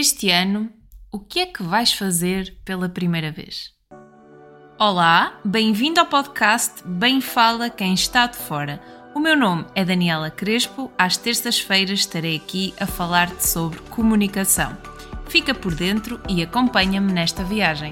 Este ano, o que é que vais fazer pela primeira vez? Olá, bem-vindo ao podcast Bem Fala Quem Está de Fora. O meu nome é Daniela Crespo. Às terças-feiras estarei aqui a falar-te sobre comunicação. Fica por dentro e acompanha-me nesta viagem.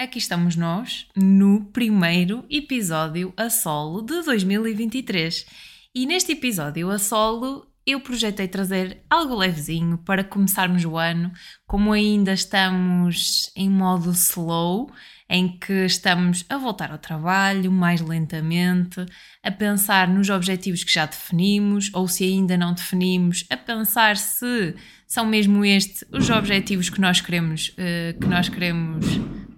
Aqui estamos nós, no primeiro episódio a solo de 2023. E neste episódio a solo eu projetei trazer algo levezinho para começarmos o ano, como ainda estamos em modo slow, em que estamos a voltar ao trabalho mais lentamente, a pensar nos objetivos que já definimos ou se ainda não definimos, a pensar se são mesmo estes os objetivos que nós queremos, uh, que nós queremos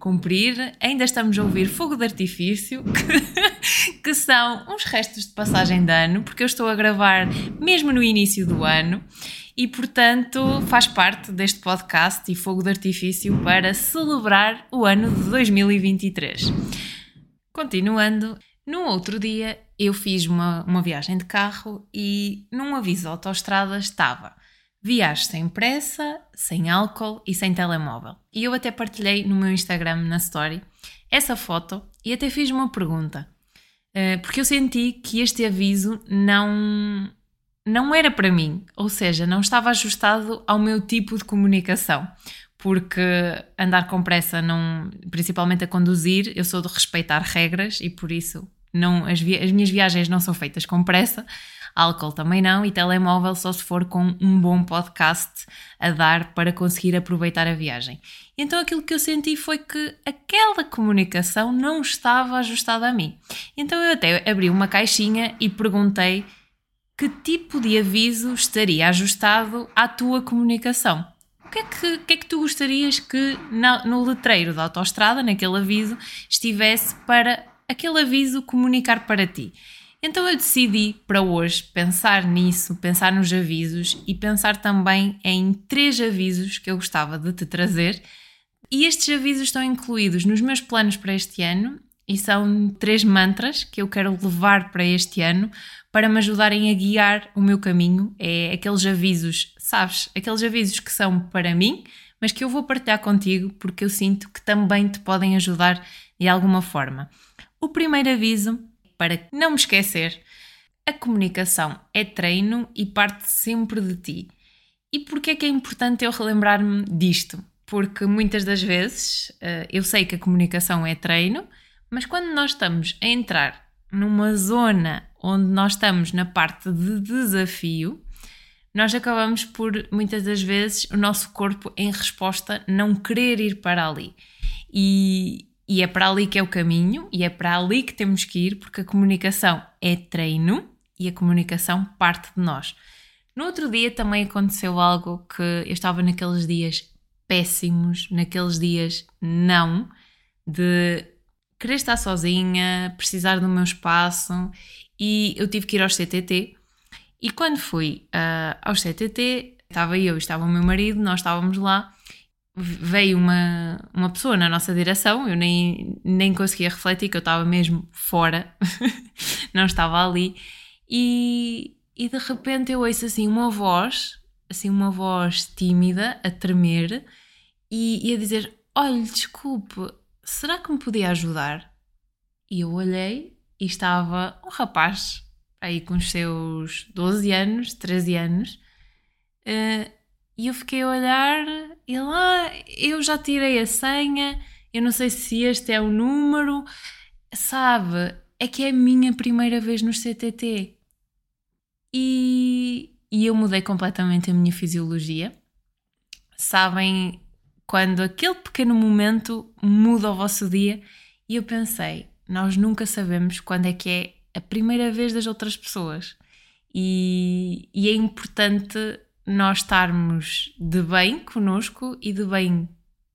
cumprir. Ainda estamos a ouvir fogo de artifício, que, que são uns restos de passagem de ano, porque eu estou a gravar mesmo no início do ano e, portanto, faz parte deste podcast e fogo de artifício para celebrar o ano de 2023. Continuando, no outro dia eu fiz uma, uma viagem de carro e num aviso de autoestrada estava Viagem sem pressa, sem álcool e sem telemóvel. E eu até partilhei no meu Instagram, na story, essa foto e até fiz uma pergunta. Eh, porque eu senti que este aviso não, não era para mim, ou seja, não estava ajustado ao meu tipo de comunicação. Porque andar com pressa, não, principalmente a conduzir, eu sou de respeitar regras e por isso não, as, as minhas viagens não são feitas com pressa álcool também não, e telemóvel só se for com um bom podcast a dar para conseguir aproveitar a viagem. Então aquilo que eu senti foi que aquela comunicação não estava ajustada a mim. Então eu até abri uma caixinha e perguntei que tipo de aviso estaria ajustado à tua comunicação. O que é que, que, é que tu gostarias que no letreiro da autoestrada, naquele aviso, estivesse para aquele aviso comunicar para ti? Então eu decidi para hoje pensar nisso, pensar nos avisos e pensar também em três avisos que eu gostava de te trazer. E estes avisos estão incluídos nos meus planos para este ano e são três mantras que eu quero levar para este ano para me ajudarem a guiar o meu caminho. É aqueles avisos, sabes, aqueles avisos que são para mim, mas que eu vou partilhar contigo porque eu sinto que também te podem ajudar de alguma forma. O primeiro aviso para não me esquecer, a comunicação é treino e parte sempre de ti. E porquê é que é importante eu relembrar-me disto? Porque muitas das vezes eh, eu sei que a comunicação é treino, mas quando nós estamos a entrar numa zona onde nós estamos na parte de desafio, nós acabamos por muitas das vezes o nosso corpo em resposta não querer ir para ali. E, e é para ali que é o caminho e é para ali que temos que ir, porque a comunicação é treino e a comunicação parte de nós. No outro dia também aconteceu algo que eu estava naqueles dias péssimos, naqueles dias não, de querer estar sozinha, precisar do meu espaço e eu tive que ir aos CTT. E quando fui uh, aos CTT, estava eu estava o meu marido, nós estávamos lá veio uma, uma pessoa na nossa direção, eu nem, nem conseguia refletir que eu estava mesmo fora, não estava ali, e, e de repente eu ouço assim uma voz, assim uma voz tímida, a tremer, e, e a dizer, olha, desculpe, será que me podia ajudar? E eu olhei e estava um rapaz, aí com os seus 12 anos, 13 anos, uh, e eu fiquei a olhar e lá eu já tirei a senha, eu não sei se este é o número, sabe? É que é a minha primeira vez no CTT. E, e eu mudei completamente a minha fisiologia. Sabem quando aquele pequeno momento muda o vosso dia? E eu pensei, nós nunca sabemos quando é que é a primeira vez das outras pessoas. E, e é importante nós estarmos de bem connosco e de bem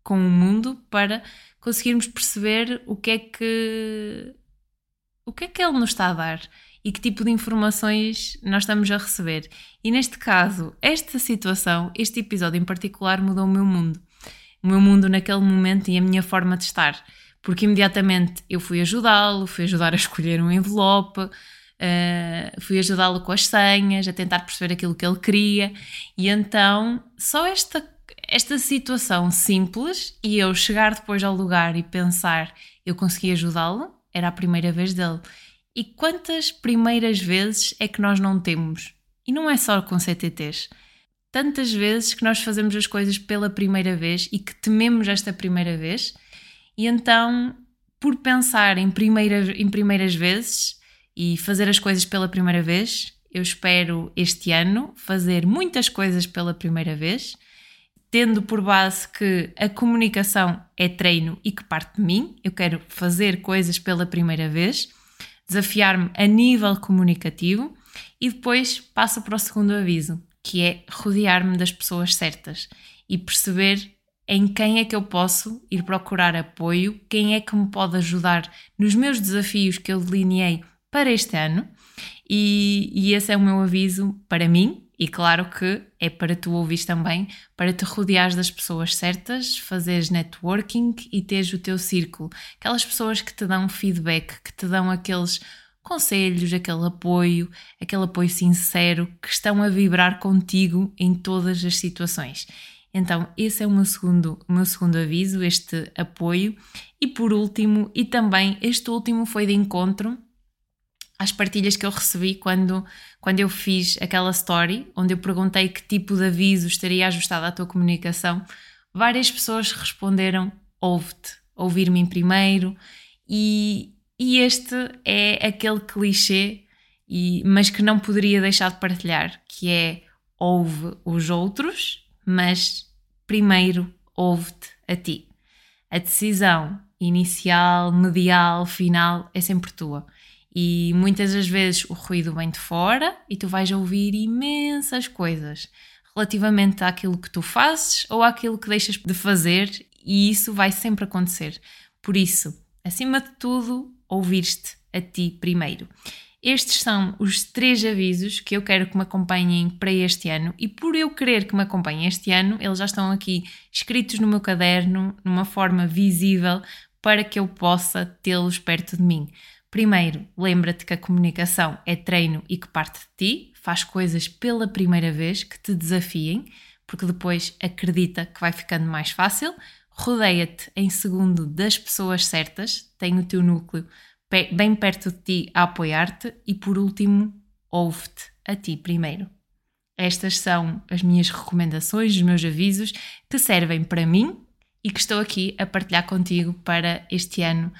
com o mundo para conseguirmos perceber o que é que o que é que ele nos está a dar e que tipo de informações nós estamos a receber. E neste caso, esta situação, este episódio em particular mudou o meu mundo. O meu mundo naquele momento e a minha forma de estar. Porque imediatamente eu fui ajudá-lo, fui ajudar a escolher um envelope, uh, fui ajudá-lo com as senhas, a tentar perceber aquilo que ele queria, e então só esta, esta situação simples e eu chegar depois ao lugar e pensar eu consegui ajudá-lo, era a primeira vez dele. E quantas primeiras vezes é que nós não temos? E não é só com CTTs. Tantas vezes que nós fazemos as coisas pela primeira vez e que tememos esta primeira vez, e então, por pensar em, primeira, em primeiras vezes e fazer as coisas pela primeira vez, eu espero este ano fazer muitas coisas pela primeira vez, tendo por base que a comunicação é treino e que parte de mim. Eu quero fazer coisas pela primeira vez desafiar-me a nível comunicativo e depois passo para o segundo aviso, que é rodear-me das pessoas certas e perceber em quem é que eu posso ir procurar apoio, quem é que me pode ajudar nos meus desafios que eu delineei para este ano. E, e esse é o meu aviso para mim e claro que é para tu ouvires também, para te rodeares das pessoas certas, fazeres networking e teres o teu círculo. Aquelas pessoas que te dão feedback, que te dão aqueles conselhos, aquele apoio, aquele apoio sincero, que estão a vibrar contigo em todas as situações. Então, esse é o meu segundo, o meu segundo aviso, este apoio. E por último, e também este último foi de encontro às partilhas que eu recebi quando, quando eu fiz aquela story, onde eu perguntei que tipo de aviso estaria ajustado à tua comunicação, várias pessoas responderam: ouve-te, ouvir-me primeiro, e, e este é aquele clichê, e, mas que não poderia deixar de partilhar, que é ouve os outros, mas primeiro ouve-te a ti. A decisão inicial, medial, final é sempre tua. E muitas das vezes o ruído vem de fora e tu vais ouvir imensas coisas relativamente àquilo que tu fazes ou àquilo que deixas de fazer, e isso vai sempre acontecer. Por isso, acima de tudo, ouvir-te a ti primeiro. Estes são os três avisos que eu quero que me acompanhem para este ano, e por eu querer que me acompanhem este ano, eles já estão aqui escritos no meu caderno, numa forma visível, para que eu possa tê-los perto de mim. Primeiro, lembra-te que a comunicação é treino e que parte de ti, faz coisas pela primeira vez que te desafiem, porque depois acredita que vai ficando mais fácil. Rodeia-te em segundo das pessoas certas, tem o teu núcleo bem perto de ti a apoiar-te e por último, ouve-te a ti primeiro. Estas são as minhas recomendações, os meus avisos que servem para mim e que estou aqui a partilhar contigo para este ano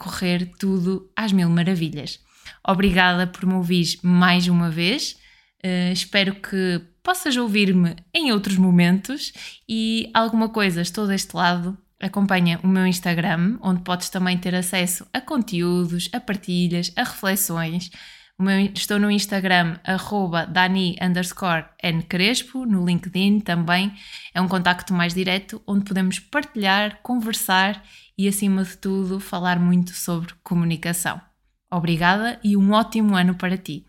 correr tudo às mil maravilhas. Obrigada por me ouvir mais uma vez. Uh, espero que possas ouvir-me em outros momentos e alguma coisa, estou deste lado. Acompanha o meu Instagram, onde podes também ter acesso a conteúdos, a partilhas, a reflexões. Meu, estou no Instagram, Dani Crespo, no LinkedIn também. É um contacto mais direto, onde podemos partilhar, conversar e, acima de tudo, falar muito sobre comunicação. Obrigada e um ótimo ano para ti!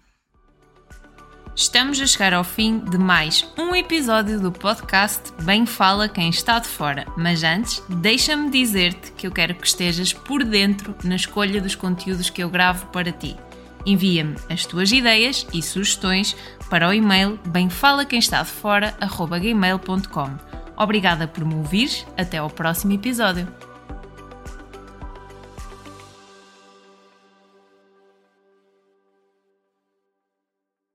Estamos a chegar ao fim de mais um episódio do podcast Bem Fala Quem Está de Fora, mas antes, deixa-me dizer-te que eu quero que estejas por dentro na escolha dos conteúdos que eu gravo para ti. Envia-me as tuas ideias e sugestões para o e-mail bemfalaquemestadefora.gmail.com Obrigada por me ouvir, até ao próximo episódio.